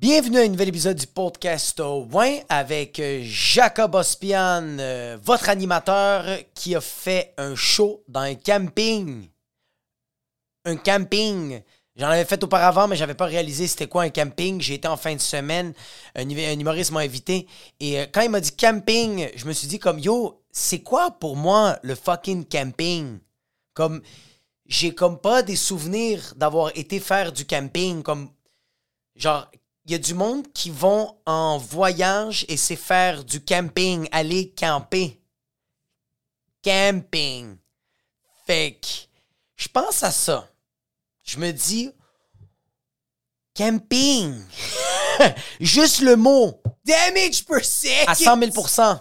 Bienvenue à un nouvel épisode du podcast Win avec euh, Jacob Ospian, euh, votre animateur qui a fait un show dans un camping. Un camping. J'en avais fait auparavant, mais j'avais pas réalisé c'était quoi un camping. J'ai été en fin de semaine, un, un humoriste m'a invité. Et euh, quand il m'a dit camping, je me suis dit comme yo, c'est quoi pour moi le fucking camping? Comme j'ai comme pas des souvenirs d'avoir été faire du camping. Comme genre il y a du monde qui vont en voyage et c'est faire du camping, aller camper. Camping. Fait que je pense à ça. Je me dis camping. Juste le mot. Damage per second. À 100 000%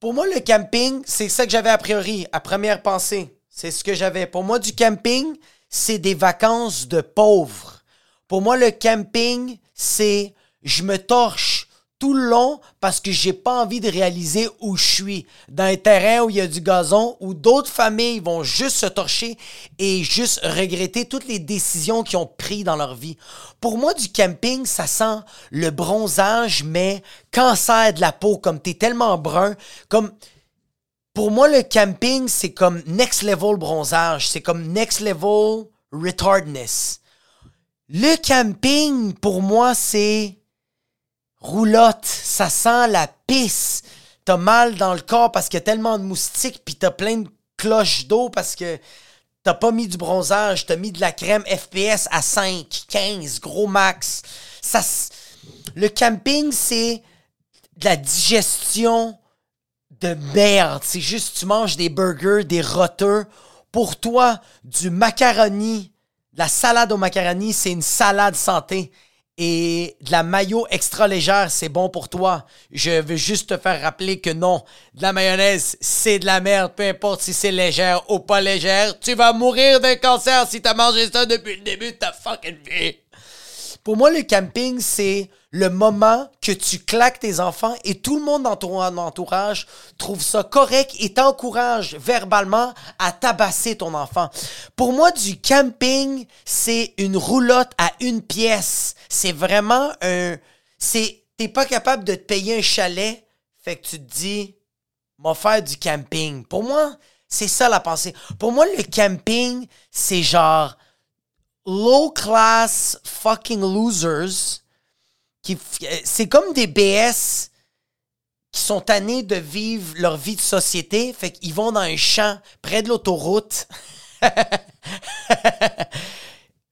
Pour moi, le camping, c'est ça que j'avais a priori, à première pensée. C'est ce que j'avais. Pour moi, du camping, c'est des vacances de pauvres. Pour moi, le camping, c'est je me torche tout le long parce que j'ai pas envie de réaliser où je suis. Dans un terrain où il y a du gazon, où d'autres familles vont juste se torcher et juste regretter toutes les décisions qu'ils ont prises dans leur vie. Pour moi, du camping, ça sent le bronzage, mais cancer de la peau, comme t'es tellement brun, comme... Pour moi, le camping, c'est comme next level bronzage. C'est comme next level retardness. Le camping, pour moi, c'est roulotte. Ça sent la pisse. T'as mal dans le corps parce qu'il y a tellement de moustiques, puis t'as plein de cloches d'eau parce que t'as pas mis du bronzage, t'as mis de la crème FPS à 5, 15, gros max. Ça, le camping, c'est de la digestion de merde. C'est juste, tu manges des burgers, des roteux. Pour toi, du macaroni la salade au macaroni, c'est une salade santé. Et de la mayo extra légère, c'est bon pour toi. Je veux juste te faire rappeler que non, de la mayonnaise, c'est de la merde, peu importe si c'est légère ou pas légère. Tu vas mourir d'un cancer si t'as mangé ça depuis le début de ta fucking vie. Pour moi, le camping, c'est le moment que tu claques tes enfants et tout le monde dans ton entourage trouve ça correct et t'encourage verbalement à tabasser ton enfant. Pour moi, du camping, c'est une roulotte à une pièce. C'est vraiment un... C'est... T'es pas capable de te payer un chalet, fait que tu te dis, m'a faire du camping. Pour moi, c'est ça la pensée. Pour moi, le camping, c'est genre low class fucking losers qui c'est comme des BS qui sont tannés de vivre leur vie de société, fait qu'ils vont dans un champ près de l'autoroute.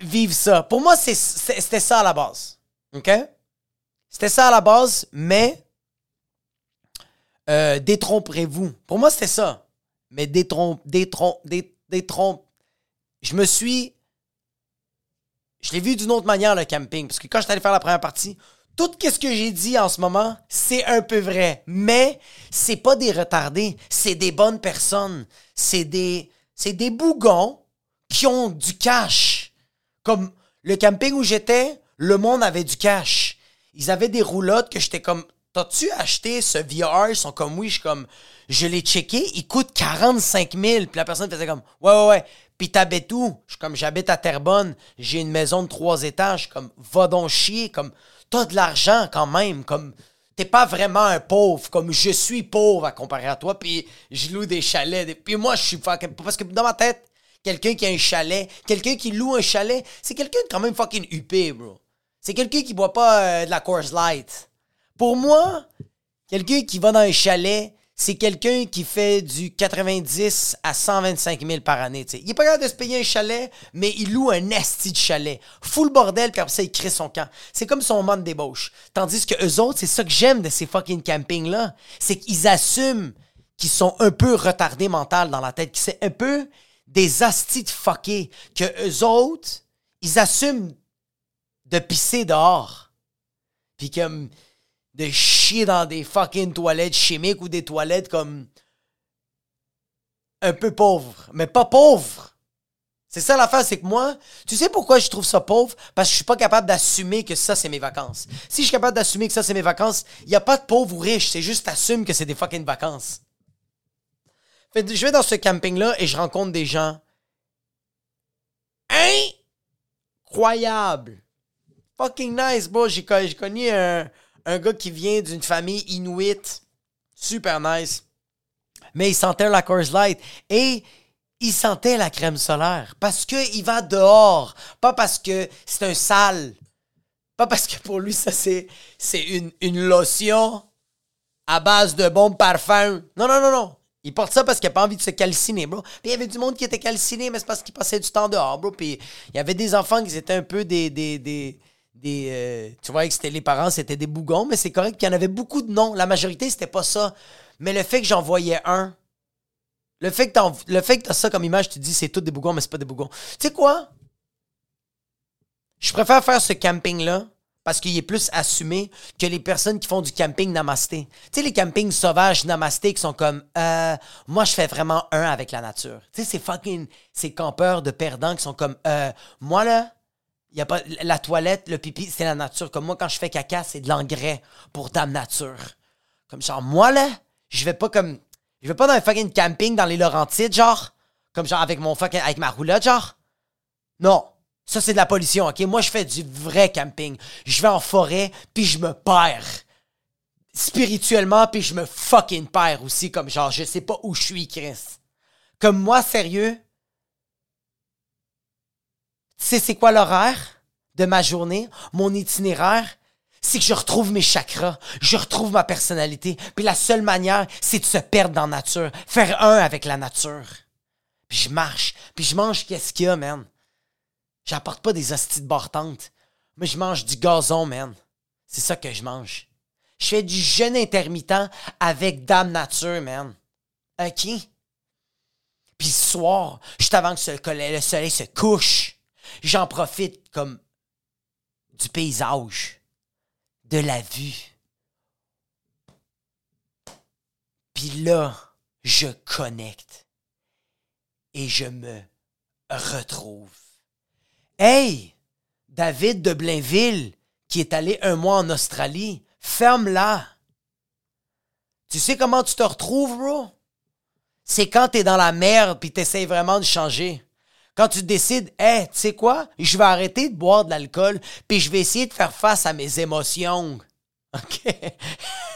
vivre ça. Pour moi, c'était ça à la base. OK? C'était ça à la base, mais euh, détromperez-vous. Pour moi, c'était ça. Mais détrompe, détrompe, détrompe. Je me suis je l'ai vu d'une autre manière, le camping. Parce que quand je suis allé faire la première partie, tout ce que j'ai dit en ce moment, c'est un peu vrai. Mais c'est pas des retardés. C'est des bonnes personnes. C'est des, c'est des bougons qui ont du cash. Comme le camping où j'étais, le monde avait du cash. Ils avaient des roulottes que j'étais comme, t'as-tu acheté ce VR? Ils sont comme, oui, je comme, je l'ai checké, il coûte 45 000. Puis la personne faisait comme, ouais, ouais, ouais. Puis t'habites où? Je comme, j'habite à Terrebonne, j'ai une maison de trois étages. Comme, va donc chier. Comme, t'as de l'argent quand même. Comme, t'es pas vraiment un pauvre. Comme, je suis pauvre à comparer à toi. Puis je loue des chalets. Puis moi, je suis fucking. Parce que dans ma tête, quelqu'un qui a un chalet, quelqu'un qui loue un chalet, c'est quelqu'un quand même fucking huppé, bro. C'est quelqu'un qui boit pas euh, de la Coors Light. Pour moi, quelqu'un qui va dans un chalet, c'est quelqu'un qui fait du 90 à 125 000 par année. Il est pas capable de se payer un chalet, mais il loue un esti de chalet. Full bordel, puis après ça, il crée son camp. C'est comme son monde débauche. Tandis que eux autres, c'est ça que j'aime de ces fucking campings-là. C'est qu'ils assument qu'ils sont un peu retardés mental dans la tête, que c'est un peu des astis de fuckés, que eux autres, ils assument de pisser dehors. Puis comme de chier dans des fucking toilettes chimiques ou des toilettes comme un peu pauvres. Mais pas pauvres. C'est ça l'affaire, c'est que moi, tu sais pourquoi je trouve ça pauvre? Parce que je suis pas capable d'assumer que ça, c'est mes vacances. Si je suis capable d'assumer que ça, c'est mes vacances, il n'y a pas de pauvre ou riche, c'est juste assume que c'est des fucking vacances. Fait, je vais dans ce camping-là et je rencontre des gens incroyables. fucking nice, bro. J'ai connu un, un gars qui vient d'une famille inuit. Super nice. Mais il sentait la Coors Light. Et il sentait la crème solaire. Parce qu'il va dehors. Pas parce que c'est un sale. Pas parce que pour lui, ça, c'est, c'est une, une lotion à base de bons parfums. Non, non, non, non. Il porte ça parce qu'il a pas envie de se calciner, bro. Puis il y avait du monde qui était calciné, mais c'est parce qu'il passait du temps dehors, bro. Puis il y avait des enfants qui étaient un peu des, des, euh, tu vois que c'était les parents, c'était des bougons, mais c'est correct qu'il y en avait beaucoup de noms. La majorité, c'était pas ça. Mais le fait que j'en voyais un, le fait que t'as ça comme image, tu dis c'est tout des bougons, mais c'est pas des bougons. Tu sais quoi? Je préfère faire ce camping-là parce qu'il est plus assumé que les personnes qui font du camping namasté. Tu sais, les campings sauvages namasté qui sont comme euh, moi, je fais vraiment un avec la nature. Tu sais, ces fucking ces campeurs de perdants qui sont comme euh, moi là, y a pas la toilette, le pipi, c'est la nature. Comme moi, quand je fais caca, c'est de l'engrais pour dame nature. Comme genre moi là, je vais pas comme je vais pas dans un fucking camping dans les Laurentides, genre comme genre avec mon fucking avec ma roulotte, genre. Non. Ça, c'est de la pollution, OK? Moi, je fais du vrai camping. Je vais en forêt, puis je me perds. Spirituellement, puis je me fucking perds aussi, comme genre, je sais pas où je suis, Chris. Comme moi, sérieux, tu sais c'est quoi l'horaire de ma journée, mon itinéraire? C'est que je retrouve mes chakras, je retrouve ma personnalité. Puis la seule manière, c'est de se perdre dans la nature, faire un avec la nature. Puis je marche, puis je mange qu'est-ce qu'il y a, man. J'apporte pas des hosties de mais je mange du gazon, man. C'est ça que je mange. Je fais du jeûne intermittent avec Dame Nature, man. OK? Puis ce soir, juste avant que le soleil se couche, j'en profite comme du paysage, de la vue. Puis là, je connecte et je me retrouve. Hey, David de Blainville, qui est allé un mois en Australie, ferme-la. Tu sais comment tu te retrouves, bro? C'est quand t'es dans la merde puis t'essayes vraiment de changer. Quand tu décides, hey, tu sais quoi? Je vais arrêter de boire de l'alcool puis je vais essayer de faire face à mes émotions. OK?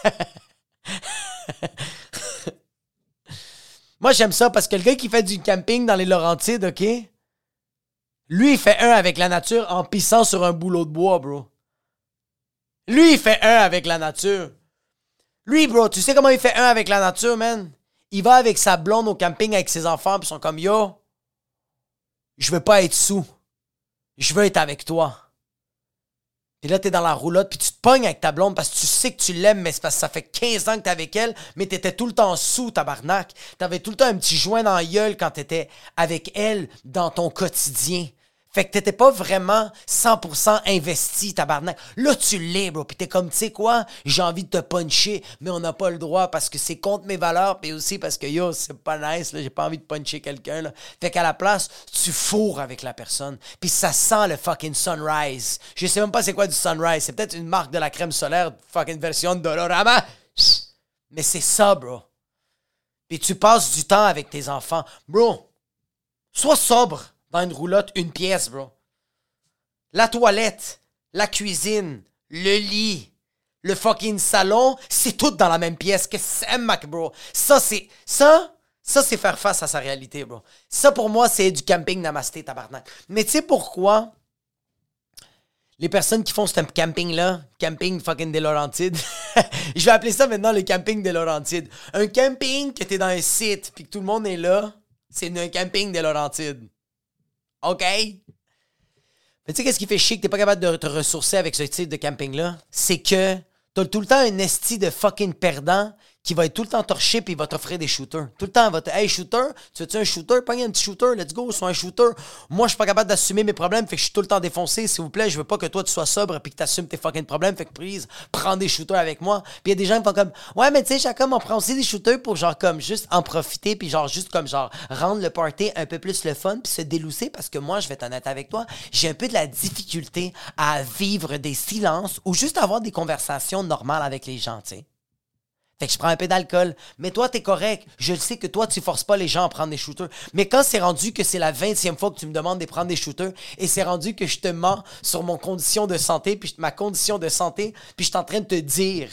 Moi, j'aime ça parce que le gars qui fait du camping dans les Laurentides, OK? Lui, il fait un avec la nature en pissant sur un boulot de bois, bro. Lui, il fait un avec la nature. Lui, bro, tu sais comment il fait un avec la nature, man? Il va avec sa blonde au camping avec ses enfants, puis ils sont comme Yo, je veux pas être sous. Je veux être avec toi. Puis là, t'es dans la roulotte, puis tu te pognes avec ta blonde parce que tu sais que tu l'aimes, mais c'est parce que ça fait 15 ans que t'es avec elle, mais t'étais tout le temps sous, tabarnak. T'avais tout le temps un petit joint dans la gueule quand t'étais avec elle dans ton quotidien. Fait que t'étais pas vraiment 100% investi, tabarnak. Là, tu l'es, bro. Puis t'es comme, tu sais quoi, j'ai envie de te puncher, mais on n'a pas le droit parce que c'est contre mes valeurs, puis aussi parce que, yo, c'est pas nice, là, j'ai pas envie de puncher quelqu'un, là. Fait qu'à la place, tu fourres avec la personne. Puis ça sent le fucking sunrise. Je sais même pas c'est quoi du sunrise. C'est peut-être une marque de la crème solaire, fucking version de Dolorama. Mais c'est ça, bro. Puis tu passes du temps avec tes enfants. Bro, sois sobre dans une roulotte, une pièce, bro. La toilette, la cuisine, le lit, le fucking salon, c'est tout dans la même pièce. Que c'est, Mac, bro? Ça, c'est. Ça, ça, c'est faire face à sa réalité, bro. Ça, pour moi, c'est du camping namasté, tabarnak. Mais tu sais pourquoi? Les personnes qui font ce camping-là, camping fucking des Laurentides, je vais appeler ça maintenant le camping des Laurentides. Un camping que t'es dans un site puis que tout le monde est là, c'est un camping des Laurentides. OK? Mais tu sais, qu'est-ce qui fait chier que t'es pas capable de te ressourcer avec ce type de camping-là? C'est que t'as tout le temps un esti de fucking perdant qui va être tout le temps torché puis il va t'offrir des shooters. Tout le temps, il va te Hey, shooter, tu veux-tu un shooter? Pogne un petit shooter, let's go, sois un shooter. Moi, je suis pas capable d'assumer mes problèmes, fait que je suis tout le temps défoncé. S'il vous plaît, je veux pas que toi tu sois sobre puis que t'assumes tes fucking problèmes, fait que prise, prends des shooters avec moi. Puis il y a des gens qui font comme Ouais, mais tu sais, Jacob, on prend aussi des shooters pour genre comme juste en profiter puis genre juste comme genre rendre le party un peu plus le fun puis se délousser parce que moi, je vais être honnête avec toi, j'ai un peu de la difficulté à vivre des silences ou juste avoir des conversations normales avec les gens, tu sais. Fait que je prends un peu d'alcool. Mais toi, t'es correct. Je sais que toi, tu forces pas les gens à prendre des shooters. Mais quand c'est rendu que c'est la 20e fois que tu me demandes de prendre des shooters et c'est rendu que je te mens sur mon condition de santé, puis ma condition de santé, puis je suis en train de te dire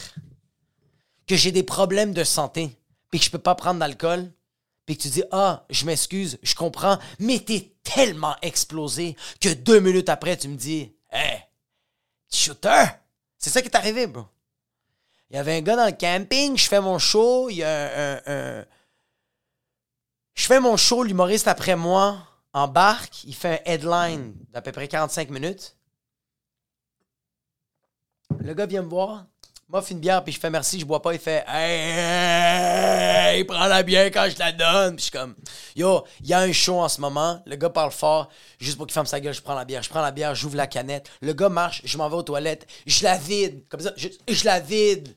que j'ai des problèmes de santé, puis que je peux pas prendre d'alcool, puis que tu dis Ah, je m'excuse, je comprends, mais t'es tellement explosé que deux minutes après, tu me dis Hey, shooter! C'est ça qui est arrivé, bro. Il y avait un gars dans le camping, je fais mon show, il y a un. Je fais mon show, l'humoriste après moi embarque, il fait un headline d'à peu près 45 minutes. Le gars vient me voir, m'offre une bière, puis je fais merci, je bois pas. Il fait Hey, prends la bière quand je la donne. Puis je suis comme Yo, il y a un show en ce moment. Le gars parle fort. Juste pour qu'il ferme sa gueule, je prends la bière. Je prends la bière, j'ouvre la canette. Le gars marche, je m'en vais aux toilettes. Je la vide. Comme ça, je, je la vide.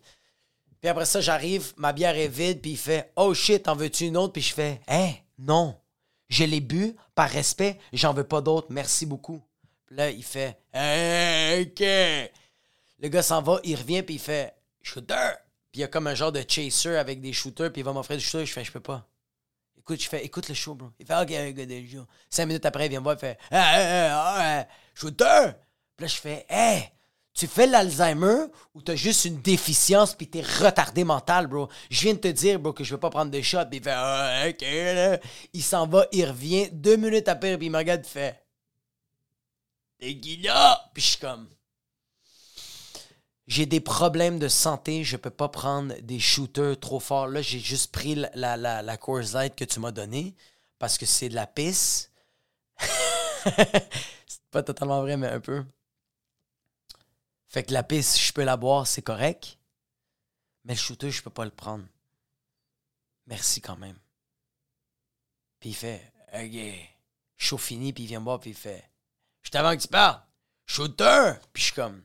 Puis après ça, j'arrive, ma bière est vide, puis il fait Oh shit, en veux-tu une autre? Puis je fais Hey, non. Je l'ai bu par respect, j'en veux pas d'autre, merci beaucoup. Puis là, il fait Hey, ok. Le gars s'en va, il revient, puis il fait Shooter. Puis il y a comme un genre de chaser avec des shooters, puis il va m'offrir des shooters. Je fais Je peux pas. Écoute, je fais Écoute le show, bro. Il fait Ok, un gars de show. Cinq minutes après, il vient me voir, il fait Shooter. Puis là, je fais Hey, tu fais l'Alzheimer ou t'as juste une déficience puis t'es retardé mental, bro? Je viens de te dire, bro, que je veux pas prendre de shot. Puis il fait Ah, ok, là. Il s'en va, il revient. Deux minutes après, puis il me regarde, il fait T'es qui? Puis je suis comme j'ai des problèmes de santé, je peux pas prendre des shooters trop forts. Là, j'ai juste pris la, la, la, Coors Light que tu m'as donnée parce que c'est de la pisse. c'est pas totalement vrai, mais un peu. Fait que la pisse, je peux la boire, c'est correct. Mais le shooter, je peux pas le prendre. Merci quand même. Puis il fait, OK, chaud fini, puis il vient me voir, puis il fait, je t'avais que tu parles. Shooter! Puis je suis comme,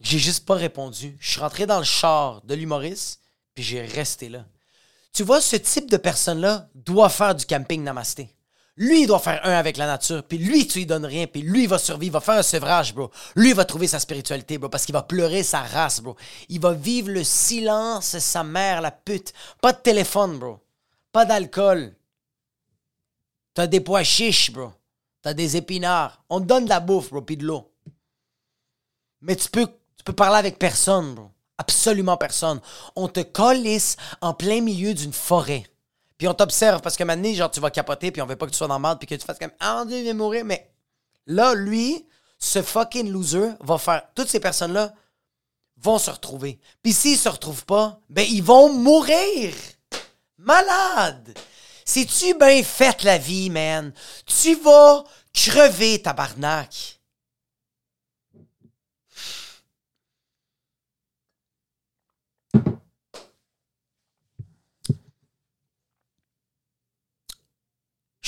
j'ai juste pas répondu. Je suis rentré dans le char de l'humoriste, puis j'ai resté là. Tu vois, ce type de personne-là doit faire du camping namasté. Lui, il doit faire un avec la nature, puis lui, tu lui donnes rien, puis lui, il va survivre, il va faire un sevrage, bro. Lui, il va trouver sa spiritualité, bro, parce qu'il va pleurer sa race, bro. Il va vivre le silence, sa mère, la pute. Pas de téléphone, bro. Pas d'alcool. T'as des pois chiches, bro. T'as des épinards. On te donne de la bouffe, bro, puis de l'eau. Mais tu peux, peux parler avec personne. Absolument personne. On te colisse en plein milieu d'une forêt. Puis on t'observe parce que maintenant, genre, tu vas capoter, puis on veut pas que tu sois dans le puis que tu fasses comme Ah, Dieu, il vient mourir. Mais là, lui, ce fucking loser va faire. Toutes ces personnes-là vont se retrouver. Puis s'ils se retrouvent pas, ben, ils vont mourir. Malade. C'est-tu bien fait la vie, man? Tu vas crever, tabarnak.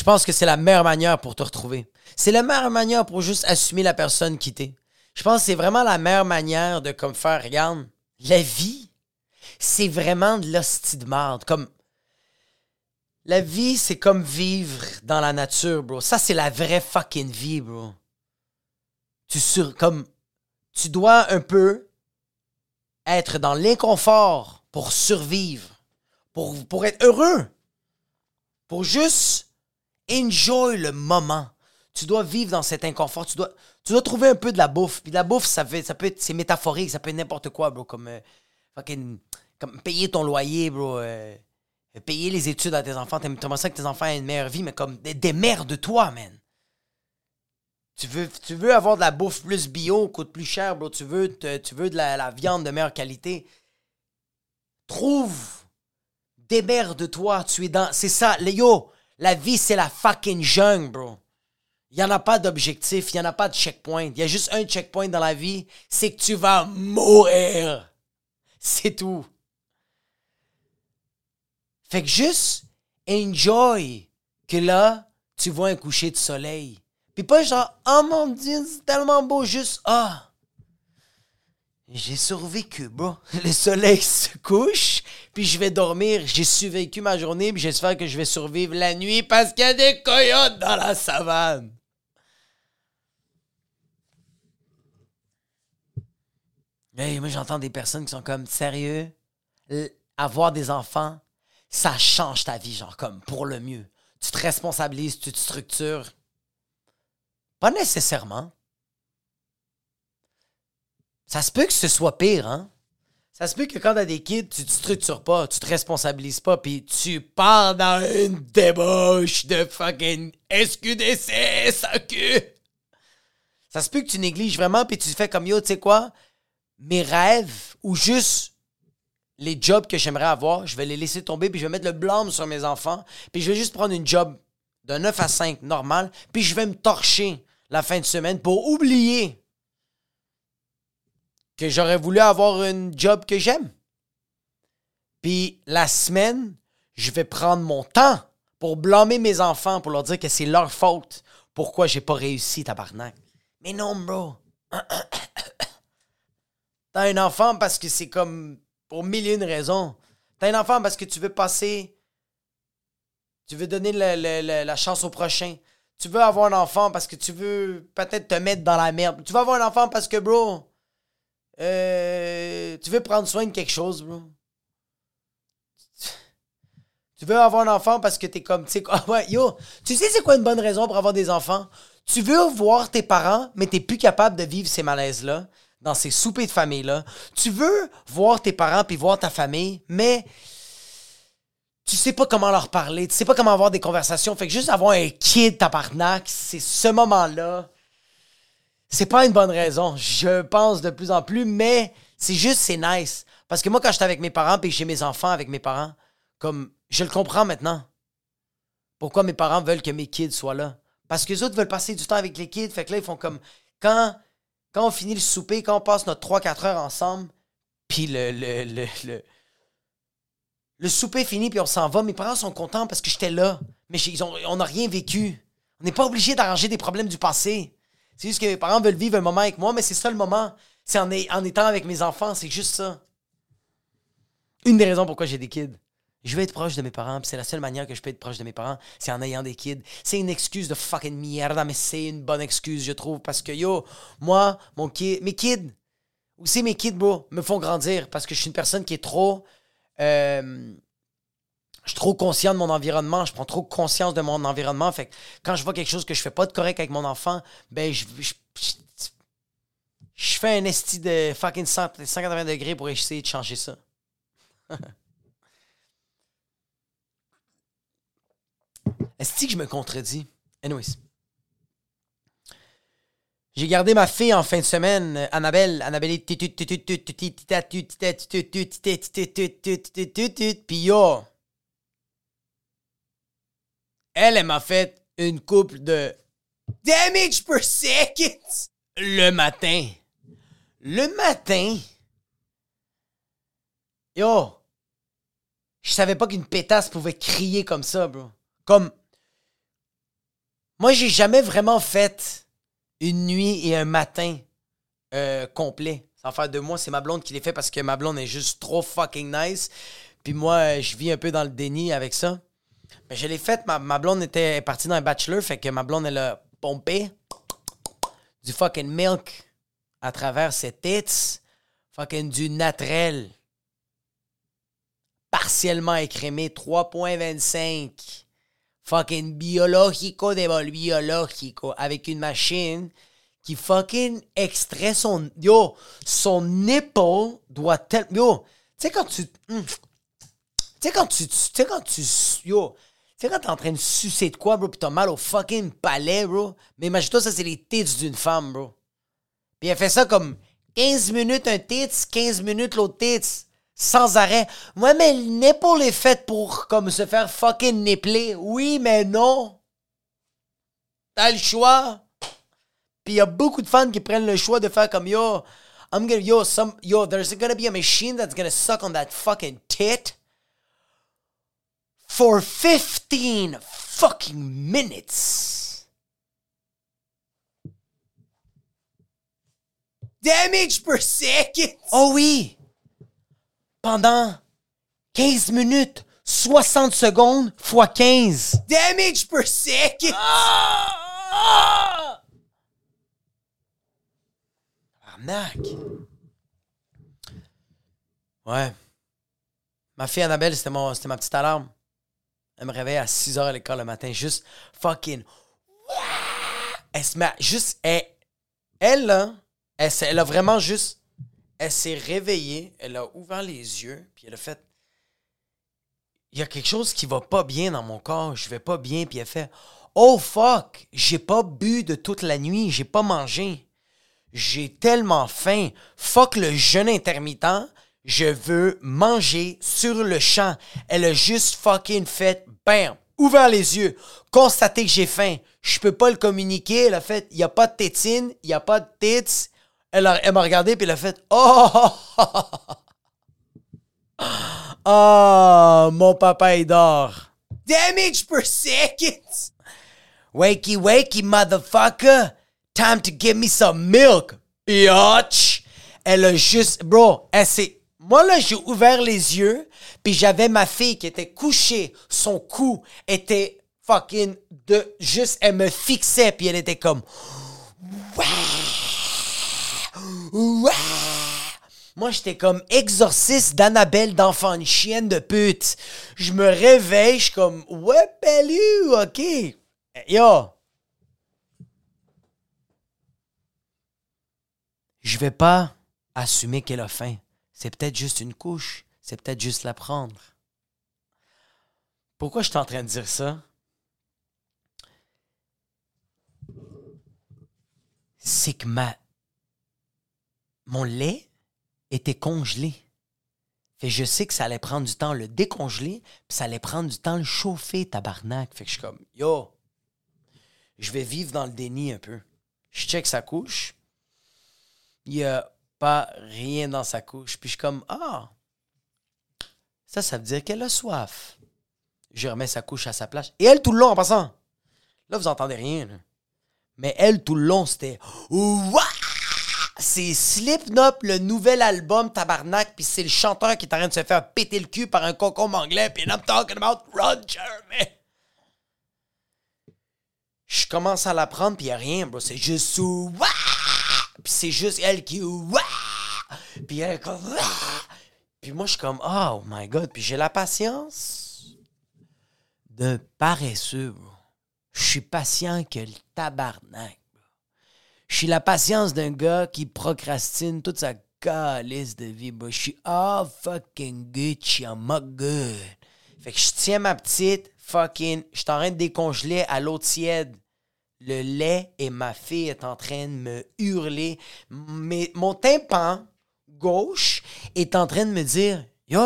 Je pense que c'est la meilleure manière pour te retrouver. C'est la meilleure manière pour juste assumer la personne qui t'es. Je pense que c'est vraiment la meilleure manière de comme faire, regarde, la vie, c'est vraiment de l'hostie de merde. Comme, la vie, c'est comme vivre dans la nature, bro. Ça, c'est la vraie fucking vie, bro. Tu sur, comme, tu dois un peu être dans l'inconfort pour survivre, pour, pour être heureux, pour juste enjoy le moment. Tu dois vivre dans cet inconfort. Tu dois, tu dois trouver un peu de la bouffe. Puis la bouffe, ça, ça peut c'est métaphorique, ça peut être n'importe quoi, bro. Comme, euh, fucking, comme payer ton loyer, bro. euh, payer les études à tes enfants. T'aimerais ça que tes enfants aient une meilleure vie, mais comme des, mères de toi, man. Tu veux, tu veux avoir de la bouffe plus bio, coûte plus cher, bro. Tu veux, tu veux de la, la viande de meilleure qualité. Trouve des mères de toi. Tu es dans. C'est ça, les yo. La vie, c'est la fucking jungle, bro. Il n'y en a pas d'objectif, il n'y en a pas de checkpoint. Il y a juste un checkpoint dans la vie, c'est que tu vas mourir. C'est tout. Fait que juste enjoy que là, tu vois un coucher de soleil. Puis pas genre, oh mon dieu, c'est tellement beau, juste, ah. J'ai survécu, bro. Le soleil se couche, puis je vais dormir. J'ai survécu ma journée, puis j'espère que je vais survivre la nuit parce qu'il y a des coyotes dans la savane. Moi, j'entends des personnes qui sont comme, sérieux, avoir des enfants, ça change ta vie, genre, comme, pour le mieux. Tu te responsabilises, tu te structures. Pas nécessairement. Ça se peut que ce soit pire, hein? Ça se peut que quand t'as des kids, tu te structures pas, tu te responsabilises pas, puis tu pars dans une débauche de fucking SQDC, SAQ. Ça se peut que tu négliges vraiment, puis tu fais comme yo, tu sais quoi? Mes rêves, ou juste les jobs que j'aimerais avoir, je vais les laisser tomber, puis je vais mettre le blâme sur mes enfants, puis je vais juste prendre une job de 9 à 5 normal, puis je vais me torcher la fin de semaine pour oublier que j'aurais voulu avoir une job que j'aime. Puis la semaine, je vais prendre mon temps pour blâmer mes enfants, pour leur dire que c'est leur faute. Pourquoi j'ai pas réussi, tabarnak? Mais non, bro. T'as un enfant parce que c'est comme pour mille et une raisons. T'as un enfant parce que tu veux passer. Tu veux donner la chance au prochain. Tu veux avoir un enfant parce que tu veux peut-être te mettre dans la merde. Tu veux avoir un enfant parce que, bro, euh, tu veux prendre soin de quelque chose, bro? Tu veux avoir un enfant parce que t'es comme, tu sais quoi, ouais, yo, tu sais c'est quoi une bonne raison pour avoir des enfants? Tu veux voir tes parents, mais t'es plus capable de vivre ces malaises-là, dans ces soupers de famille-là. Tu veux voir tes parents puis voir ta famille, mais tu sais pas comment leur parler, tu sais pas comment avoir des conversations. Fait que juste avoir un kid tabarnak, c'est ce moment-là. C'est pas une bonne raison, je pense de plus en plus, mais c'est juste, c'est nice. Parce que moi, quand j'étais avec mes parents puis j'ai mes enfants avec mes parents, comme, je le comprends maintenant. Pourquoi mes parents veulent que mes kids soient là? Parce que les autres veulent passer du temps avec les kids. Fait que là, ils font comme, quand, quand on finit le souper, quand on passe notre 3-4 heures ensemble, puis le, le, le, le, le souper fini, puis on s'en va, mes parents sont contents parce que j'étais là. Mais on n'a rien vécu. On n'est pas obligé d'arranger des problèmes du passé. C'est juste que mes parents veulent vivre un moment avec moi, mais c'est ça le moment. C'est en, en étant avec mes enfants, c'est juste ça. Une des raisons pourquoi j'ai des kids. Je veux être proche de mes parents, c'est la seule manière que je peux être proche de mes parents, c'est en ayant des kids. C'est une excuse de fucking mierda, mais c'est une bonne excuse, je trouve, parce que yo, moi, mon kid, mes kids, aussi mes kids, bro, me font grandir, parce que je suis une personne qui est trop. euh, je suis trop conscient de mon environnement, je prends trop conscience de mon environnement. Fait que quand je vois quelque chose que je fais pas de correct avec mon enfant, ben je, je, fais un esti de fucking 100 180 degrés pour essayer de changer ça. Est-ce que je me contredis? Anyways. J'ai gardé ma fille en fin de semaine, euh, Annabelle. Annabelle. Puis yo. Elle, m'a fait une couple de damage per second le matin. Le matin. Yo. Je savais pas qu'une pétasse pouvait crier comme ça, bro. Comme. Moi, j'ai jamais vraiment fait une nuit et un matin euh, complet. Sans faire de moi, c'est ma blonde qui les fait parce que ma blonde est juste trop fucking nice. Puis moi, euh, je vis un peu dans le déni avec ça. Mais je l'ai faite, ma, ma blonde était partie dans un bachelor, fait que ma blonde, elle a pompé du fucking milk à travers ses tits. Fucking du naturel. Partiellement écrémé, 3.25. Fucking biologico de biologico. Avec une machine qui fucking extrait son. Yo, son nipple doit tellement. Yo, tu sais quand tu. tu sais quand tu. Tu sais quand tu. Yo. Tu sais quand t'es en train de sucer de quoi, bro, pis t'as mal au fucking palais, bro. Mais imagine-toi, ça, c'est les tits d'une femme, bro. Puis elle fait ça comme 15 minutes un tits, 15 minutes l'autre tits. Sans arrêt. Ouais, mais le nipple est fait pour comme se faire fucking nipler. Oui, mais non. T'as le choix. Puis il y a beaucoup de fans qui prennent le choix de faire comme yo. I'm gonna yo some yo. There's gonna be a machine that's gonna suck on that fucking tit for 15 fucking minutes. Damage per second. Oh oui. Pendant 15 minutes, 60 secondes fois 15. Damage per second. Arnaque. Ouais. Ma fille Annabelle, c'était ma petite alarme. Elle me réveille à 6 h à l'école le matin, juste fucking. Elle se met. Juste. Elle, là, elle, elle a vraiment juste. Elle s'est réveillée, elle a ouvert les yeux, puis elle a fait. Il y a quelque chose qui va pas bien dans mon corps, je vais pas bien, puis elle fait. Oh fuck, j'ai pas bu de toute la nuit, j'ai pas mangé. J'ai tellement faim. Fuck le jeûne intermittent. Je veux manger sur le champ. Elle a juste fucking fait, bam, ouvert les yeux, constaté que j'ai faim. Je peux pas le communiquer. Elle a fait, il y a pas de tétine, il y a pas de tits. Elle m'a regardé puis elle a fait, oh, oh, mon papa il dort. Damage per second. Wakey, wakey, motherfucker. Time to give me some milk, bitch. Elle a juste, bro, elle s'est. Moi, là, j'ai ouvert les yeux, puis j'avais ma fille qui était couchée. Son cou était fucking de. Juste, elle me fixait, puis elle était comme. Ouah! Moi, j'étais comme exorciste d'Annabelle d'enfant, une chienne de pute. Je me réveille, je suis comme, ouais, ok. Yo. Je vais pas assumer qu'elle a faim. C'est peut-être juste une couche. C'est peut-être juste la prendre. Pourquoi je suis en train de dire ça? C'est que mon lait était congelé. Fait je sais que ça allait prendre du temps le décongeler, puis ça allait prendre du temps le chauffer, tabarnak. Fait que je suis comme, yo, je vais vivre dans le déni un peu. Je check sa couche. Il n'y a pas rien dans sa couche. Puis je suis comme, ah, ça, ça veut dire qu'elle a soif. Je remets sa couche à sa place. Et elle, tout le long, en passant. Là, vous entendez rien. Mais elle, tout le long, c'était, ouah! C'est Slipknot, le nouvel album Tabarnak, puis c'est le chanteur qui est en train de se faire péter le cul par un concombre anglais, puis I'm talking about Ron Jeremy. Je commence à la prendre, puis y a rien, bro. C'est juste ouah! Puis c'est juste elle qui! Puis elle est comme! Puis moi, je suis comme oh my god. Puis j'ai la patience de paresseux. Je suis patient que le tabarnak. Je suis la patience d'un gars qui procrastine toute sa calice de vie. Je suis all fucking Gucci, I'm a good. Fait que je tiens ma petite fucking. Je suis en train de décongeler à l'eau tiède le lait et ma fille est en train de me hurler. Mais mon tympan gauche est en train de me dire Yo,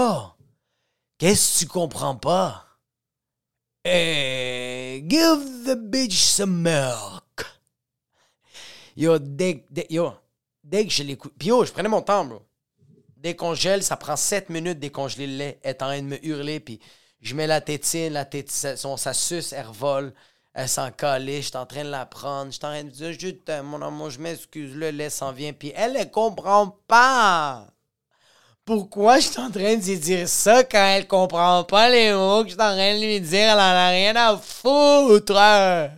qu'est-ce que tu comprends pas? Eh, give the bitch some milk. Yo, dès, dès- yo, dès que je l'écoute. Puis yo, je prenais mon temps, bro. Décongèle, ça prend 7 minutes décongeler le lait. Elle est en train de me hurler, puis je mets la tétine, la tétine, son, ça suce, elle revole. Elle s'en calait, je suis en train de la prendre. Je suis en train de dire, je t'aime, mon amour, je m'excuse, le lait s'en vient. Puis elle, elle comprend pas. Pourquoi je suis en train de lui dire ça quand elle comprend pas les mots que je suis en train de lui dire? Elle en a rien à foutre.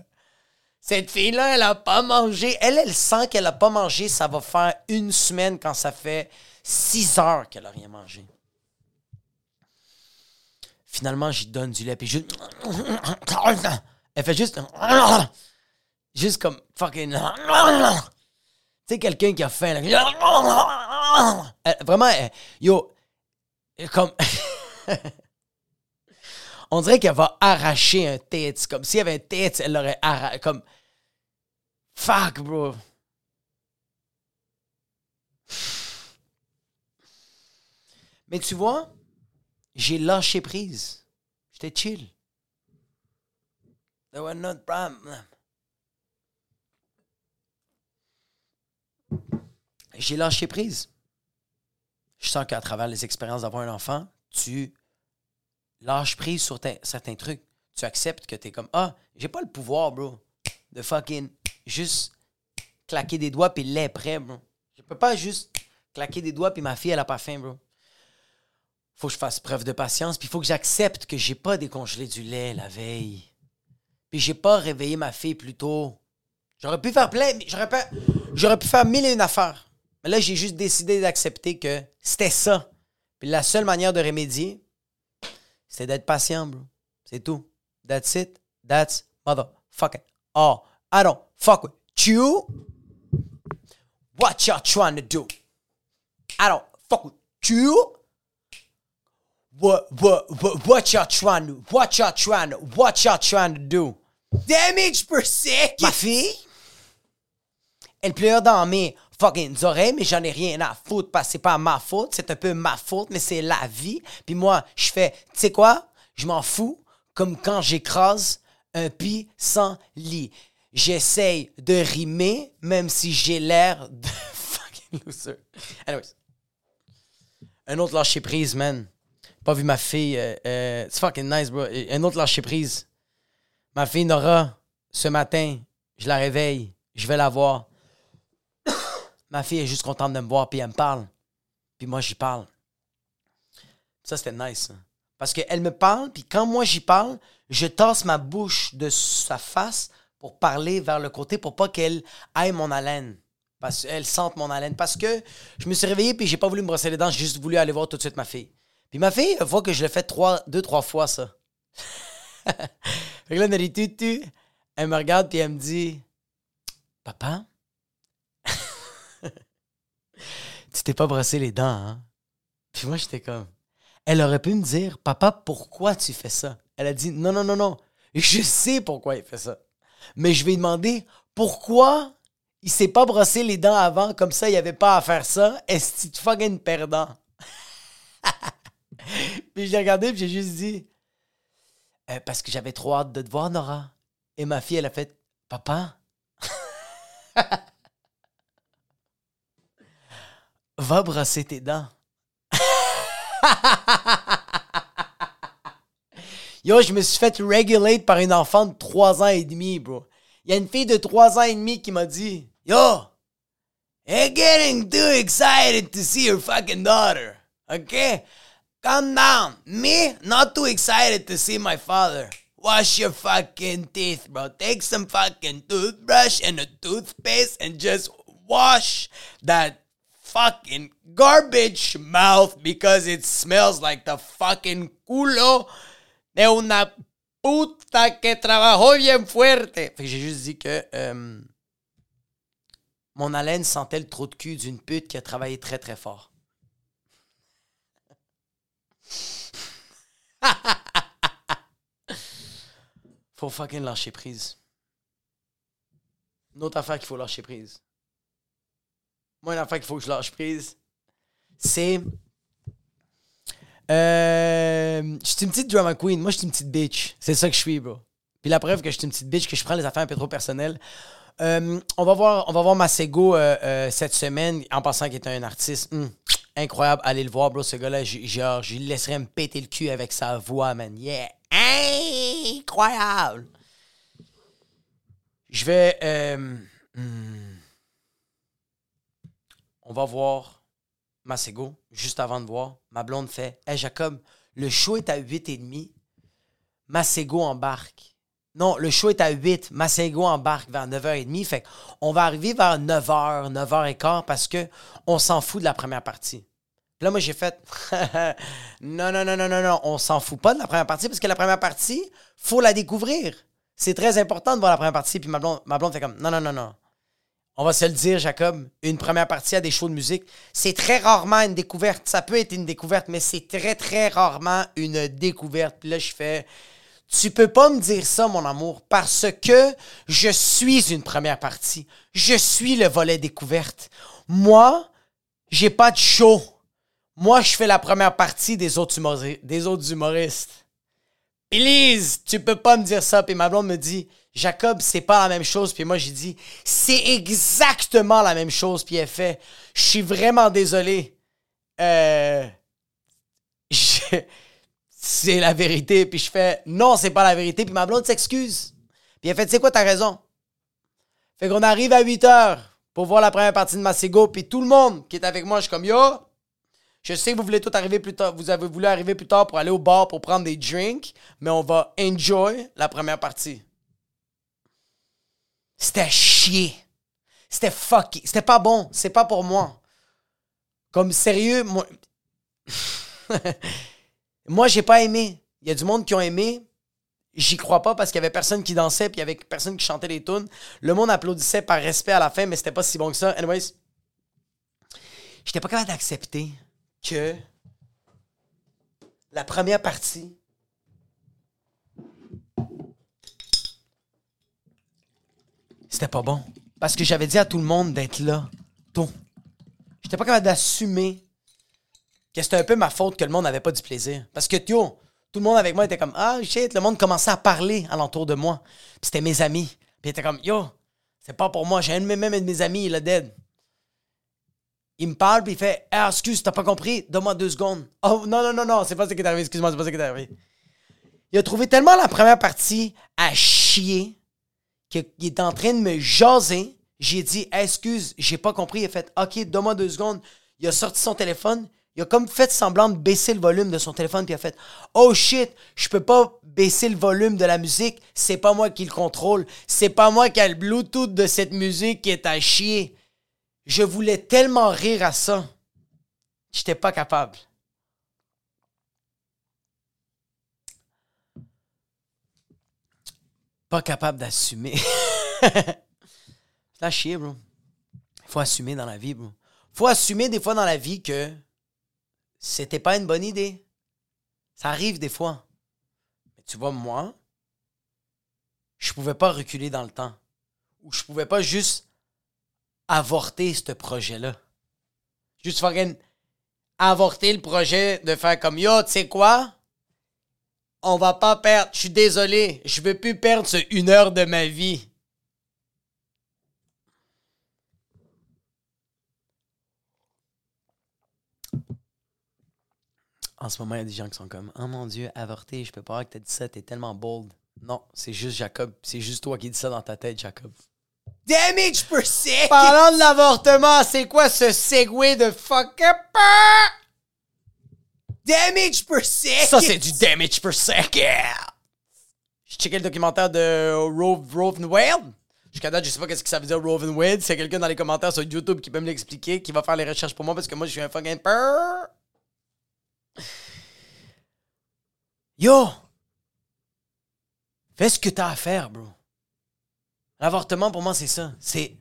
Cette fille-là, elle a pas mangé. Elle, elle sent qu'elle a pas mangé. Ça va faire une semaine quand ça fait six heures qu'elle a rien mangé. Finalement, j'y donne du lait, puis juste... Elle fait juste... Juste comme fucking... Tu sais, quelqu'un qui a faim, Vraiment, yo... Comme... On dirait qu'elle va arracher un tête. Comme s'il y avait un tête, elle l'aurait arraché. Comme... Fuck, bro. Mais tu vois, j'ai lâché prise. J'étais chill. There was no problem. J'ai lâché prise. Je sens qu'à travers les expériences d'avoir un enfant, tu lâches prise sur certains trucs. Tu acceptes que t'es comme Ah, j'ai pas le pouvoir, bro, de fucking juste claquer des doigts puis le lait est prêt, bro. Je peux pas juste claquer des doigts puis ma fille, elle a pas faim, bro. Faut que je fasse preuve de patience puis faut que j'accepte que j'ai pas décongelé du lait la veille. J'ai pas réveillé ma fille plus tôt. J'aurais pu faire plein, j'aurais pas, j'aurais pu faire mille et une affaires. Mais là, j'ai juste décidé d'accepter que c'était ça. Puis la seule manière de remédier, c'est d'être patient, bro. C'est tout. That's it. That's motherfucking all. I don't fuck with you. What y'all trying to do? I don't fuck with you. What what what what y'all trying to what y'all trying to what y'all trying to do? Damage per second. Ma fille, elle pleure dans mes fucking oreilles, mais j'en ai rien à foutre parce que c'est pas ma faute, c'est un peu ma faute, mais c'est la vie. Puis moi, je fais, tu sais quoi? Je m'en fous, comme quand j'écrase un sans lit. J'essaye de rimer, même si j'ai l'air de fucking loser. Anyways. Un autre lâcher prise, man. Pas vu ma fille. Euh, euh, c'est fucking nice, bro. Un autre lâcher prise. Ma fille Nora, ce matin, je la réveille. Je vais la voir. ma fille est juste contente de me voir, puis elle me parle. Puis moi, j'y parle. Ça, c'était nice. Hein. Parce qu'elle me parle, puis quand moi j'y parle, je tasse ma bouche de sa face pour parler vers le côté pour pas qu'elle aille mon haleine. Parce qu'elle sente mon haleine. Parce que je me suis réveillé puis j'ai pas voulu me brosser les dents, j'ai juste voulu aller voir tout de suite ma fille. Puis ma fille, voit que je l'ai fait trois, deux, trois fois ça. fait que là, elle me regarde puis elle me dit Papa, tu t'es pas brossé les dents, hein? Puis moi, j'étais comme Elle aurait pu me dire Papa, pourquoi tu fais ça? Elle a dit Non, non, non, non. Je sais pourquoi il fait ça. Mais je vais lui demander pourquoi il s'est pas brossé les dents avant, comme ça, il n'y avait pas à faire ça? Est-ce que tu fucking perdant? puis j'ai regardé, puis j'ai juste dit euh, Parce que j'avais trop hâte de te voir, Nora. Et ma fille, elle a fait Papa? Va brosser tes dents. Yo, je me suis fait regulate par une enfant de 3 ans et demi, bro. Il y a une fille de 3 ans et demi qui m'a dit Yo, you're getting too excited to see your fucking daughter. Okay? Calm down. Me, not too excited to see my father. Wash your fucking teeth, bro. Take some fucking toothbrush and a toothpaste and just wash that fucking garbage mouth because it smells like the fucking culo de una puta que trabajó bien fuerte. Fait que j'ai juste dit que euh, mon haleine sentait le trou de cul d'une pute qui a travaillé très très fort. faut fucking lâcher prise. Une autre affaire qu'il faut lâcher prise. Moi, une affaire qu'il faut que je lâche prise, c'est euh, je suis une petite drama queen. Moi, je suis une petite bitch. C'est ça que je suis, bro. Puis la preuve que je suis une petite bitch, que je prends les affaires un peu trop personnelles. Euh, on va voir, on va voir Masego euh, euh, cette semaine, en passant qu'il est un artiste hmm, incroyable. Allez le voir, bro. Ce gars-là, genre, je laisserais me péter le cul avec sa voix, man. Yeah! Incroyable! Je vais. Hmm, on va voir Masego, juste avant de voir, ma blonde fait Hey Jacob, le show est à 8h30. Masego embarque. Non, le show est à 8. Masego embarque vers 9h30. Fait on va arriver vers 9h, 9h15 parce que on s'en fout de la première partie. Puis là, moi, j'ai fait Non, non, non, non, non, non. On s'en fout pas de la première partie parce que la première partie, faut la découvrir. C'est très important de voir la première partie. Puis ma blonde, ma blonde fait comme Non, non, non, non on va se le dire, Jacob, une première partie à des shows de musique, c'est très rarement une découverte. Ça peut être une découverte, mais c'est très, très rarement une découverte. Puis là, je fais, tu peux pas me dire ça, mon amour, parce que je suis une première partie. Je suis le volet découverte. Moi, j'ai pas de show. Moi, je fais la première partie des autres, humoristes. Please, tu peux pas me dire ça. Puis ma blonde me dit, Jacob, c'est pas la même chose. Puis moi, j'ai dit, c'est exactement la même chose. Puis elle fait, je suis vraiment désolé. Euh, c'est la vérité. Puis je fais, non, c'est pas la vérité. Puis ma blonde s'excuse. Puis elle fait, tu sais quoi, t'as raison. Fait qu'on arrive à 8 heures pour voir la première partie de Masego. Puis tout le monde qui est avec moi, je suis comme, yo, je sais que vous voulez tout arriver plus tard. Vous avez voulu arriver plus tard pour aller au bar pour prendre des drinks. Mais on va enjoy la première partie. C'était chier. C'était fucky. C'était pas bon. C'est pas pour moi. Comme sérieux, moi. Moi, j'ai pas aimé. Il y a du monde qui ont aimé. J'y crois pas parce qu'il y avait personne qui dansait puis il y avait personne qui chantait les tunes. Le monde applaudissait par respect à la fin, mais c'était pas si bon que ça. Anyways, j'étais pas capable d'accepter que la première partie c'était pas bon. Parce que j'avais dit à tout le monde d'être là, tôt. J'étais pas capable d'assumer que c'était un peu ma faute que le monde n'avait pas du plaisir. Parce que, yo, tout le monde avec moi était comme Ah shit, le monde commençait à parler alentour de moi. Puis c'était mes amis. Puis était comme Yo, c'est pas pour moi. J'ai un de mes, de mes amis, il est dead. Il me parle, puis il fait Ah, excuse, t'as pas compris, donne-moi deux secondes. Oh, non, non, non, non, c'est pas ce qui est arrivé, excuse-moi, c'est pas ce qui est arrivé. Il a trouvé tellement la première partie à chier qu'il est en train de me jaser. J'ai dit Excuse, j'ai pas compris. Il a fait Ok, donne-moi deux secondes. Il a sorti son téléphone. Il a comme fait semblant de baisser le volume de son téléphone, puis il a fait Oh shit, je peux pas baisser le volume de la musique, c'est pas moi qui le contrôle, c'est pas moi qui a le Bluetooth de cette musique qui est à chier. Je voulais tellement rire à ça. J'étais pas capable. Pas capable d'assumer. c'est à chier, bro. Faut assumer dans la vie, bro. Faut assumer des fois dans la vie que c'était pas une bonne idée. Ça arrive des fois. Mais tu vois, moi, je pouvais pas reculer dans le temps. Ou je pouvais pas juste avorter ce projet-là. Juste fucking avorter le projet de faire comme yo, tu sais quoi? On va pas perdre. Je suis désolé. Je veux plus perdre une heure de ma vie. En ce moment, il y a des gens qui sont comme Oh mon Dieu, avorté, je peux pas croire que t'as dit ça, t'es tellement bold. Non, c'est juste Jacob. C'est juste toi qui dis ça dans ta tête, Jacob. Damage per second! Parlant de l'avortement, c'est quoi ce segway de fuck up? Damage per second! Ça, c'est du damage per second! J'ai checké le documentaire de Rove, Rove Wade. Jusqu'à date, je sais pas qu'est-ce que ça veut dire Rove Wade. C'est quelqu'un dans les commentaires sur YouTube qui peut me l'expliquer, qui va faire les recherches pour moi parce que moi, je suis un fucking peur. Yo! Fais ce que t'as à faire, bro. L'avortement, pour moi, c'est ça. C'est.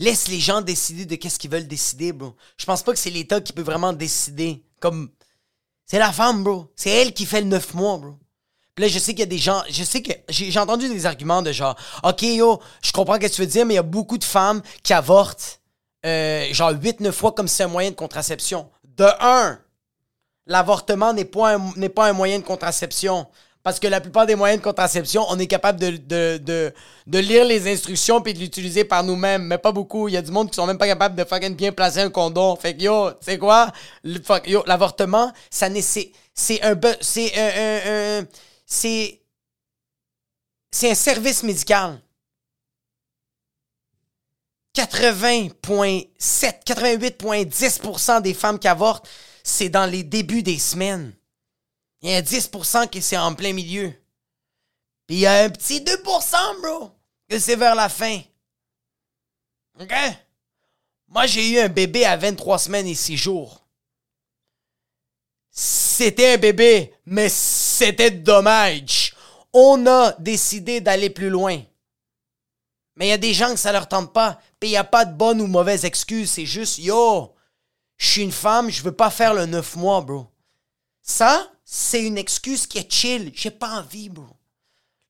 Laisse les gens décider de qu'est-ce qu'ils veulent décider, bro. Je pense pas que c'est l'État qui peut vraiment décider. Comme. C'est la femme, bro. C'est elle qui fait le neuf mois, bro. Là, je sais qu'il y a des gens. Je sais que. J'ai entendu des arguments de genre. Ok, yo, je comprends ce que tu veux dire, mais il y a beaucoup de femmes qui avortent. euh, genre 8-9 fois comme c'est un moyen de contraception. De un, l'avortement n'est pas, un- pas un moyen de contraception. Parce que la plupart des moyens de contraception, on est capable de, lire les instructions puis de l'utiliser par nous-mêmes. Mais pas beaucoup. Il y a du monde qui sont même pas capables de bien placer un condom. Fait que yo, tu sais quoi? L'avortement, ça c'est c'est un- c'est c'est un service médical. 80,7, 88,10% des femmes qui avortent, c'est dans les débuts des semaines. Il y a 10% qui c'est en plein milieu. Puis il y a un petit 2%, bro, que c'est vers la fin. OK? Moi, j'ai eu un bébé à 23 semaines et 6 jours. C'était un bébé, mais c'était dommage. On a décidé d'aller plus loin. Mais il y a des gens que ça leur tente pas. Puis il n'y a pas de bonne ou mauvaise excuse. C'est juste, yo, je suis une femme, je veux pas faire le 9 mois, bro. Ça, c'est une excuse qui est chill. J'ai pas envie, bro.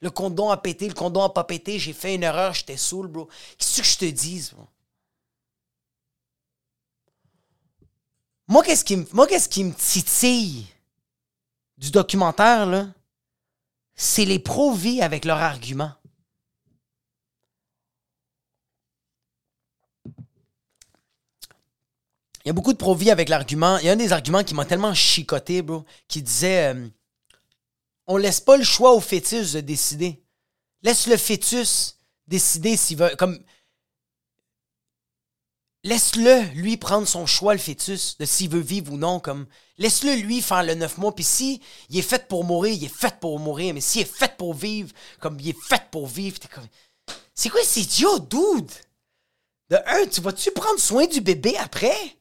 Le condom a pété, le condom a pas pété, j'ai fait une erreur, j'étais saoul, bro. Qu'est-ce que je te dise, bro? Moi, qu'est-ce qui me, titille du documentaire, là? C'est les pro-vie avec leurs arguments. Il y a beaucoup de pro-vie avec l'argument. Il y a un des arguments qui m'a tellement chicoté, bro, qui disait euh, On laisse pas le choix au fœtus de décider. Laisse le fœtus décider s'il veut. Comme. Laisse-le, lui, prendre son choix, le fœtus, de s'il veut vivre ou non. Comme, laisse-le, lui, faire le neuf mois. Puis si il est fait pour mourir, il est fait pour mourir. Mais s'il est fait pour vivre, comme il est fait pour vivre, t'es comme. C'est quoi, c'est idiot, dude? De un, tu vas-tu prendre soin du bébé après?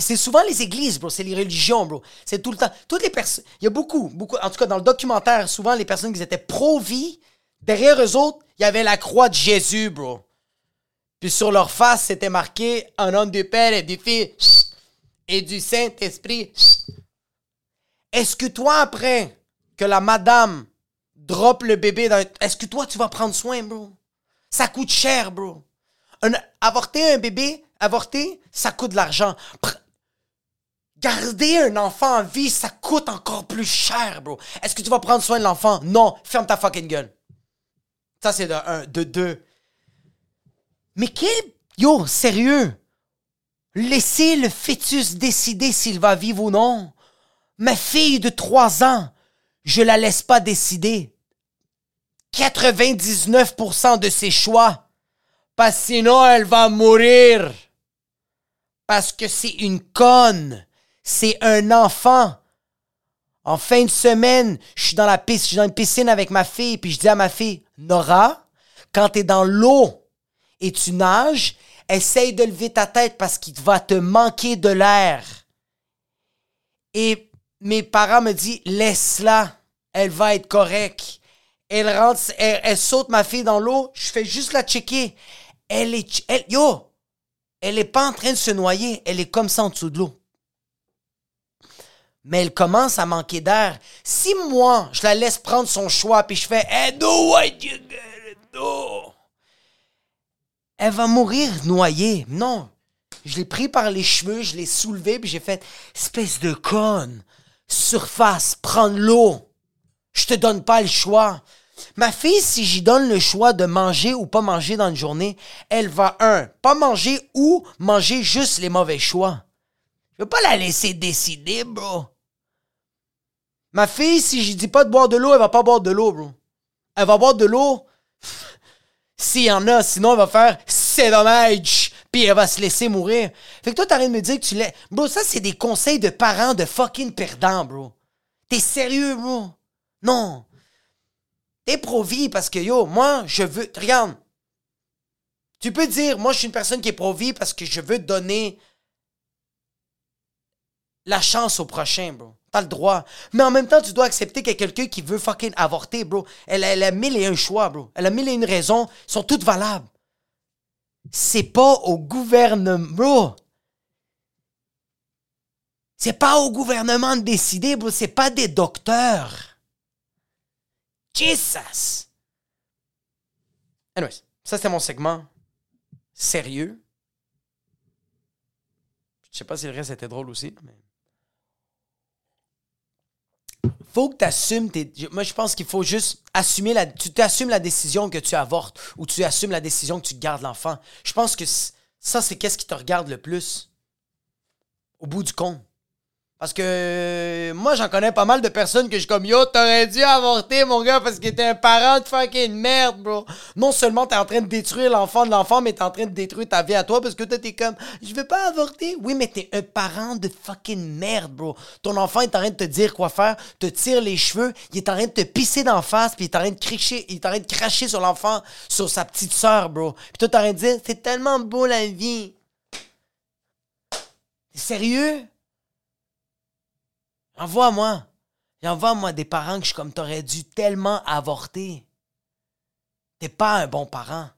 C'est souvent les églises, bro. C'est les religions, bro. C'est tout le temps. Toutes les personnes. Il y a beaucoup, beaucoup. En tout cas, dans le documentaire, souvent, les personnes qui étaient pro-vie, derrière eux autres, il y avait la croix de Jésus, bro. Puis sur leur face, c'était marqué un nom du Père et du Fils et du Saint-Esprit. Est-ce que toi, après que la madame drop le bébé dans... Est-ce que toi, tu vas prendre soin, bro? Ça coûte cher, bro. Un- avorter un bébé, avorter, ça coûte de l'argent. Garder un enfant en vie, ça coûte encore plus cher, bro. Est-ce que tu vas prendre soin de l'enfant? Non. Ferme ta fucking gueule. Ça, c'est de un. De deux. Mais quel... Yo, sérieux? Laissez le fœtus décider s'il va vivre ou non. Ma fille de 3 ans, je la laisse pas décider. 99% de ses choix. Parce sinon, elle va mourir. Parce que c'est une conne. C'est un enfant. En fin de semaine, je suis dans la piste, je suis dans une piscine avec ma fille, puis je dis à ma fille, Nora, quand t'es dans l'eau et tu nages, essaye de lever ta tête parce qu'il va te manquer de l'air. Et mes parents me disent, laisse-la, elle va être correcte. Elle rentre, elle, saute ma fille dans l'eau, je fais juste la checker. Elle est, yo, elle est pas en train de se noyer, elle est comme ça en dessous de l'eau. Mais elle commence à manquer d'air. Si moi, je la laisse prendre son choix, puis je fais, hey, what you gotta do. Elle va mourir noyée. Non. Je l'ai pris par les cheveux, je l'ai soulevé, puis j'ai fait, espèce de conne. Surface, prendre l'eau. Je te donne pas le choix. Ma fille, si j'y donne le choix de manger ou pas manger dans une journée, elle va, un, pas manger ou manger juste les mauvais choix. Je veux pas la laisser décider, bro. Ma fille, si je dis pas de boire de l'eau, elle va pas boire de l'eau, bro. Elle va boire de l'eau s'il y en a, sinon elle va faire c'est dommage, puis elle va se laisser mourir. Fait que toi, t'arrêtes de me dire que tu l'es. Bro, ça, c'est des conseils de parents de fucking perdants, bro. T'es sérieux, bro? Non. T'es pro-vie parce que, yo, moi, je veux. Regarde. Tu peux dire, moi, je suis une personne qui est pro-vie parce que je veux donner la chance au prochain, bro. T'as le droit. Mais en même temps, tu dois accepter qu'il y a quelqu'un qui veut fucking avorter, bro. Elle, a mille et un choix, bro. Elle a mille et une raisons. Ils sont toutes valables. C'est pas au gouvernement, bro. C'est pas au gouvernement de décider, bro. C'est pas des docteurs. Jesus! Anyways, ça c'était mon segment sérieux. Je sais pas si le reste était drôle aussi, mais. Faut que tu assumes tes. Moi, je pense qu'il faut juste assumer la. Tu t'assumes la décision que tu avortes ou tu assumes la décision que tu gardes l'enfant. Je pense que ça, c'est qu'est-ce qui te regarde le plus. Au bout du compte. Parce que moi, j'en connais pas mal de personnes que je suis comme Yo, t'aurais dû avorter, mon gars, parce que t'es un parent de fucking merde, bro. Non seulement t'es en train de détruire l'enfant de l'enfant, mais t'es en train de détruire ta vie à toi parce que toi, t'es comme Je veux pas avorter. Oui, mais t'es un parent de fucking merde, bro. Ton enfant est en train de te dire quoi faire, te tire les cheveux, il est en train de te pisser d'en face, puis il est en train de cracher, il est en train de cracher sur l'enfant, sur sa petite sœur, bro. Puis toi, t'es en train de dire C'est tellement beau la vie. Sérieux? Envoie-moi. Envoie-moi des parents que je suis comme t'aurais dû tellement avorter. T'es pas un bon parent.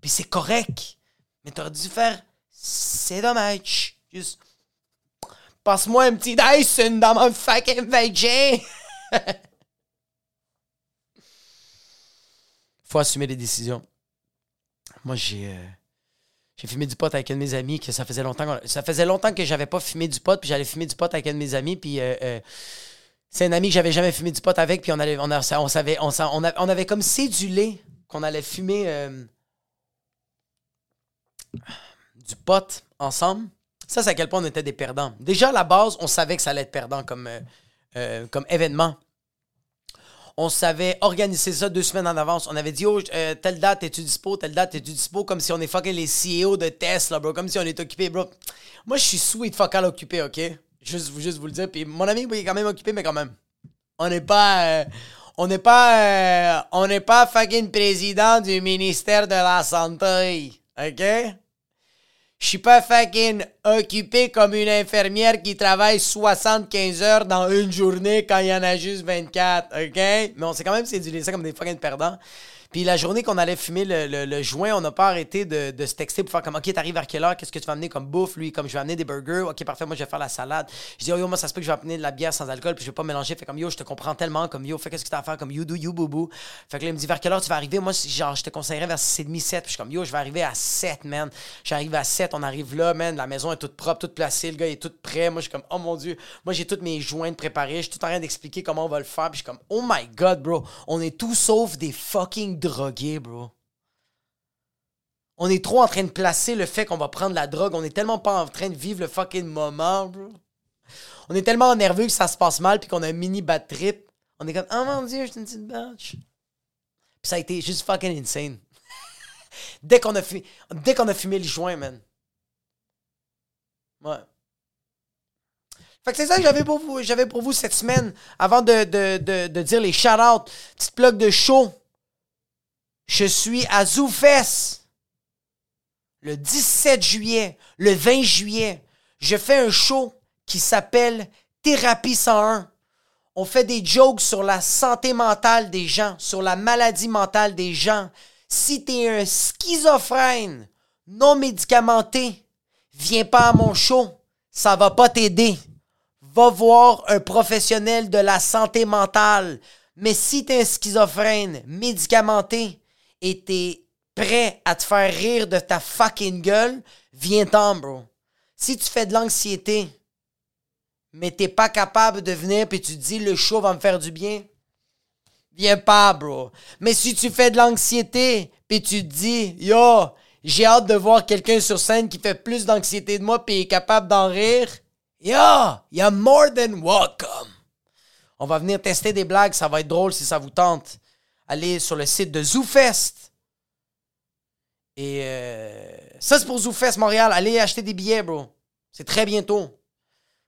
Puis c'est correct. Mais t'aurais dû faire. C'est dommage. Juste. Passe-moi un petit Dyson dans mon fucking vagin. Faut assumer les décisions. Moi, j'ai. euh, j'ai fumé du pot avec un de mes amis que ça faisait longtemps qu'on- ça faisait longtemps que j'avais pas fumé du pot puis j'allais fumer du pot avec un de mes amis puis euh, euh, c'est un ami que j'avais jamais fumé du pot avec puis on allait on, savait on, on, avait comme cédulé qu'on allait fumer euh, du pot ensemble. Ça c'est à quel point on était des perdants. Déjà à la base, on savait que ça allait être perdant comme comme événement. On savait organiser ça deux semaines en avance. On avait dit, oh, euh, telle date, es-tu dispo? Telle date, es-tu dispo? Comme si on est fucking les CEO de Tesla, bro. Comme si on est occupé, bro. Moi, je suis sweet fucking occupé, OK? Juste, juste vous le dire. Puis mon ami, il est quand même occupé, mais quand même. On n'est pas... euh, on n'est pas... euh, on n'est pas fucking président du ministère de la Santé, OK? Je suis pas fucking occupé comme une infirmière qui travaille 75 heures dans une journée quand il y en a juste 24, OK? Mais on sait quand même c'est ça comme des fucking perdants. Puis la journée qu'on allait fumer le, le, joint, on n'a pas arrêté de, de, se texter pour faire comme OK, t'arrives vers quelle heure? Qu'est-ce que tu vas amener comme bouffe? Lui, comme je vais amener des burgers. OK, parfait, moi je vais faire la salade. Je dis, oh yo, moi ça se peut que je vais amener de la bière sans alcool, puis je vais pas mélanger. Fait comme yo, je te comprends tellement, comme yo, fais qu'est-ce que tu as à faire, comme you do you boubou. Fait que là, il me dit, vers quelle heure tu vas arriver? Moi, genre, je te conseillerais vers 6h30, 7. Puis je suis comme yo, je vais arriver à 7, man. J'arrive à 7, on arrive là, man. La maison est toute propre, toute placée, le gars est tout prêt. Moi, je suis comme, oh mon Dieu, moi j'ai tous mes joints préparés. Je suis tout en train d'expliquer comment on va le faire. Puis je suis comme, oh my god, bro, on est tout sauf des fucking drogués, bro. On est trop en train de placer le fait qu'on va prendre la drogue. On est tellement pas en train de vivre le fucking moment, bro. On est tellement nerveux que ça se passe mal puis qu'on a un mini bad trip. On est comme, oh mon dieu, je une petite batch. Puis ça a été juste fucking insane. dès qu'on a, fumé, dès a fumé le joint, man. Ouais. Fait que c'est ça que j'avais pour vous, pour vous cette semaine. Avant de, de, de, dire les shout-outs, petite plug de show. Je suis à ZooFest le 17 juillet, le 20 juillet, je fais un show qui s'appelle Thérapie 101. On fait des jokes sur la santé mentale des gens, sur la maladie mentale des gens. Si tu es un schizophrène non médicamenté, viens pas à mon show, ça va pas t'aider. Va voir un professionnel de la santé mentale. Mais si tu es un schizophrène médicamenté et tu prêt à te faire rire de ta fucking gueule, viens-t'en, bro. Si tu fais de l'anxiété, mais t'es pas capable de venir puis tu te dis le show va me faire du bien, viens pas, bro. Mais si tu fais de l'anxiété puis tu te dis yo, j'ai hâte de voir quelqu'un sur scène qui fait plus d'anxiété de moi puis est capable d'en rire, yo, you're more than welcome. On va venir tester des blagues, ça va être drôle si ça vous tente. Allez sur le site de ZooFest et euh, ça, c'est pour ZooFest Montréal. Allez acheter des billets, bro. C'est très bientôt.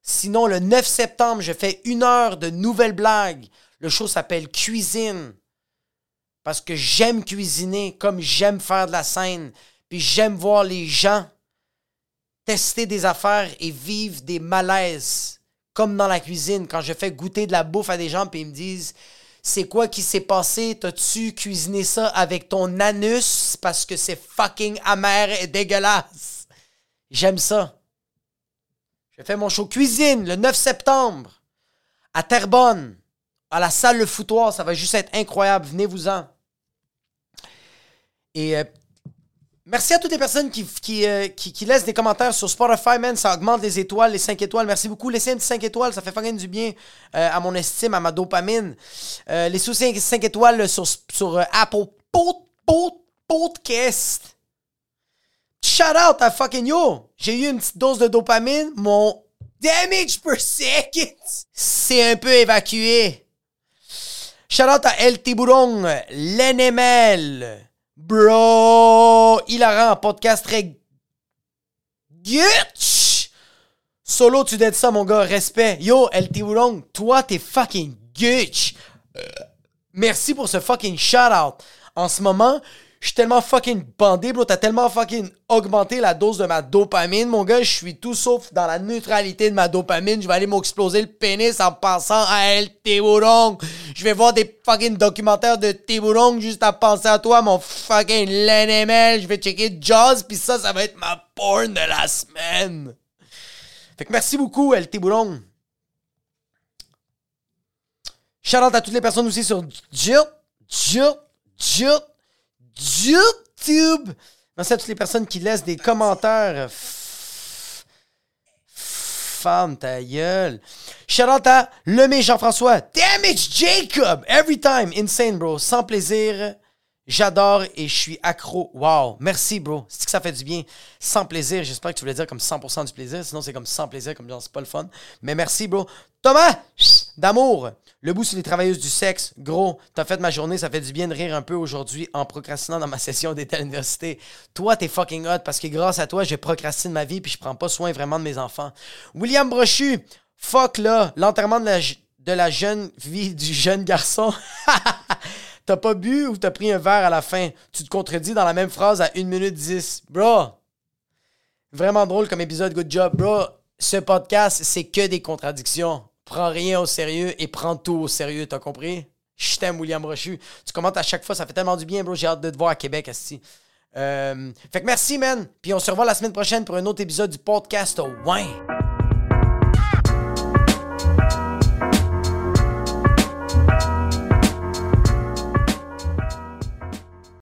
Sinon, le 9 septembre, je fais une heure de nouvelles blagues. Le show s'appelle Cuisine. Parce que j'aime cuisiner comme j'aime faire de la scène. Puis j'aime voir les gens tester des affaires et vivre des malaises. Comme dans la cuisine, quand je fais goûter de la bouffe à des gens, puis ils me disent c'est quoi qui s'est passé? T'as-tu cuisiné ça avec ton anus? Parce que c'est fucking amer et dégueulasse? J'aime ça. Je fais mon show cuisine le 9 septembre à Terrebonne, à la salle Le Foutoir. Ça va juste être incroyable. Venez-vous-en. Et euh, Merci à toutes les personnes euh, qui, qui, laissent des commentaires sur Spotify, man. Ça augmente les étoiles, les 5 étoiles. Merci beaucoup. Laissez un petit 5 étoiles, ça fait fucking du bien euh, à mon estime, à ma dopamine. Euh, les sous 5, 5 étoiles sur, sur Apple Podcast. Shout out à fucking yo. J'ai eu une petite dose de dopamine. Mon damage per second c'est un peu évacué. Shout out à El Tiburon, l'NML. Bro, il a un podcast très Gutch! Solo, tu d'être ça, mon gars. Respect. Yo, LT Wulong, toi, t'es fucking Gutch. Merci pour ce fucking shout-out. En ce moment, je suis tellement fucking bandé, bro. T'as tellement fucking augmenté la dose de ma dopamine, mon gars. Je suis tout sauf dans la neutralité de ma dopamine. Je vais aller m'exploser le pénis en pensant à El Tiburong. Je vais voir des fucking documentaires de Tiburong juste à penser à toi, mon fucking LNML. Je vais checker Jaws, puis ça, ça va être ma porn de la semaine. Fait que merci beaucoup, El Tiburong. Shout out à toutes les personnes aussi sur Jill, Jill, Jill. YouTube. Merci à toutes les personnes qui laissent des commentaires. Femme, ta gueule. Shout out à Jean-François. Damage Jacob. Every time. Insane, bro. Sans plaisir. J'adore et je suis accro. Wow. Merci, bro. C'est que ça fait du bien? Sans plaisir. J'espère que tu voulais dire comme 100% du plaisir. Sinon, c'est comme sans plaisir, comme genre, c'est pas le fun. Mais merci, bro. Thomas, d'amour. Le bout sur les travailleuses du sexe. Gros, t'as fait ma journée. Ça fait du bien de rire un peu aujourd'hui en procrastinant dans ma session d'été à l'université. Toi, t'es fucking hot parce que grâce à toi, je procrastine ma vie puis je prends pas soin vraiment de mes enfants. William Brochu. Fuck là. L'enterrement de la, de la jeune vie du jeune garçon. T'as pas bu ou t'as pris un verre à la fin? Tu te contredis dans la même phrase à 1 minute 10. Bro! Vraiment drôle comme épisode. Good job, bro. Ce podcast, c'est que des contradictions. Prends rien au sérieux et prends tout au sérieux, t'as compris? Je t'aime, William Rochu. Tu commentes à chaque fois, ça fait tellement du bien, bro. J'ai hâte de te voir à Québec, Asti. Euh, fait que merci, man. Puis on se revoit la semaine prochaine pour un autre épisode du podcast. Ouais.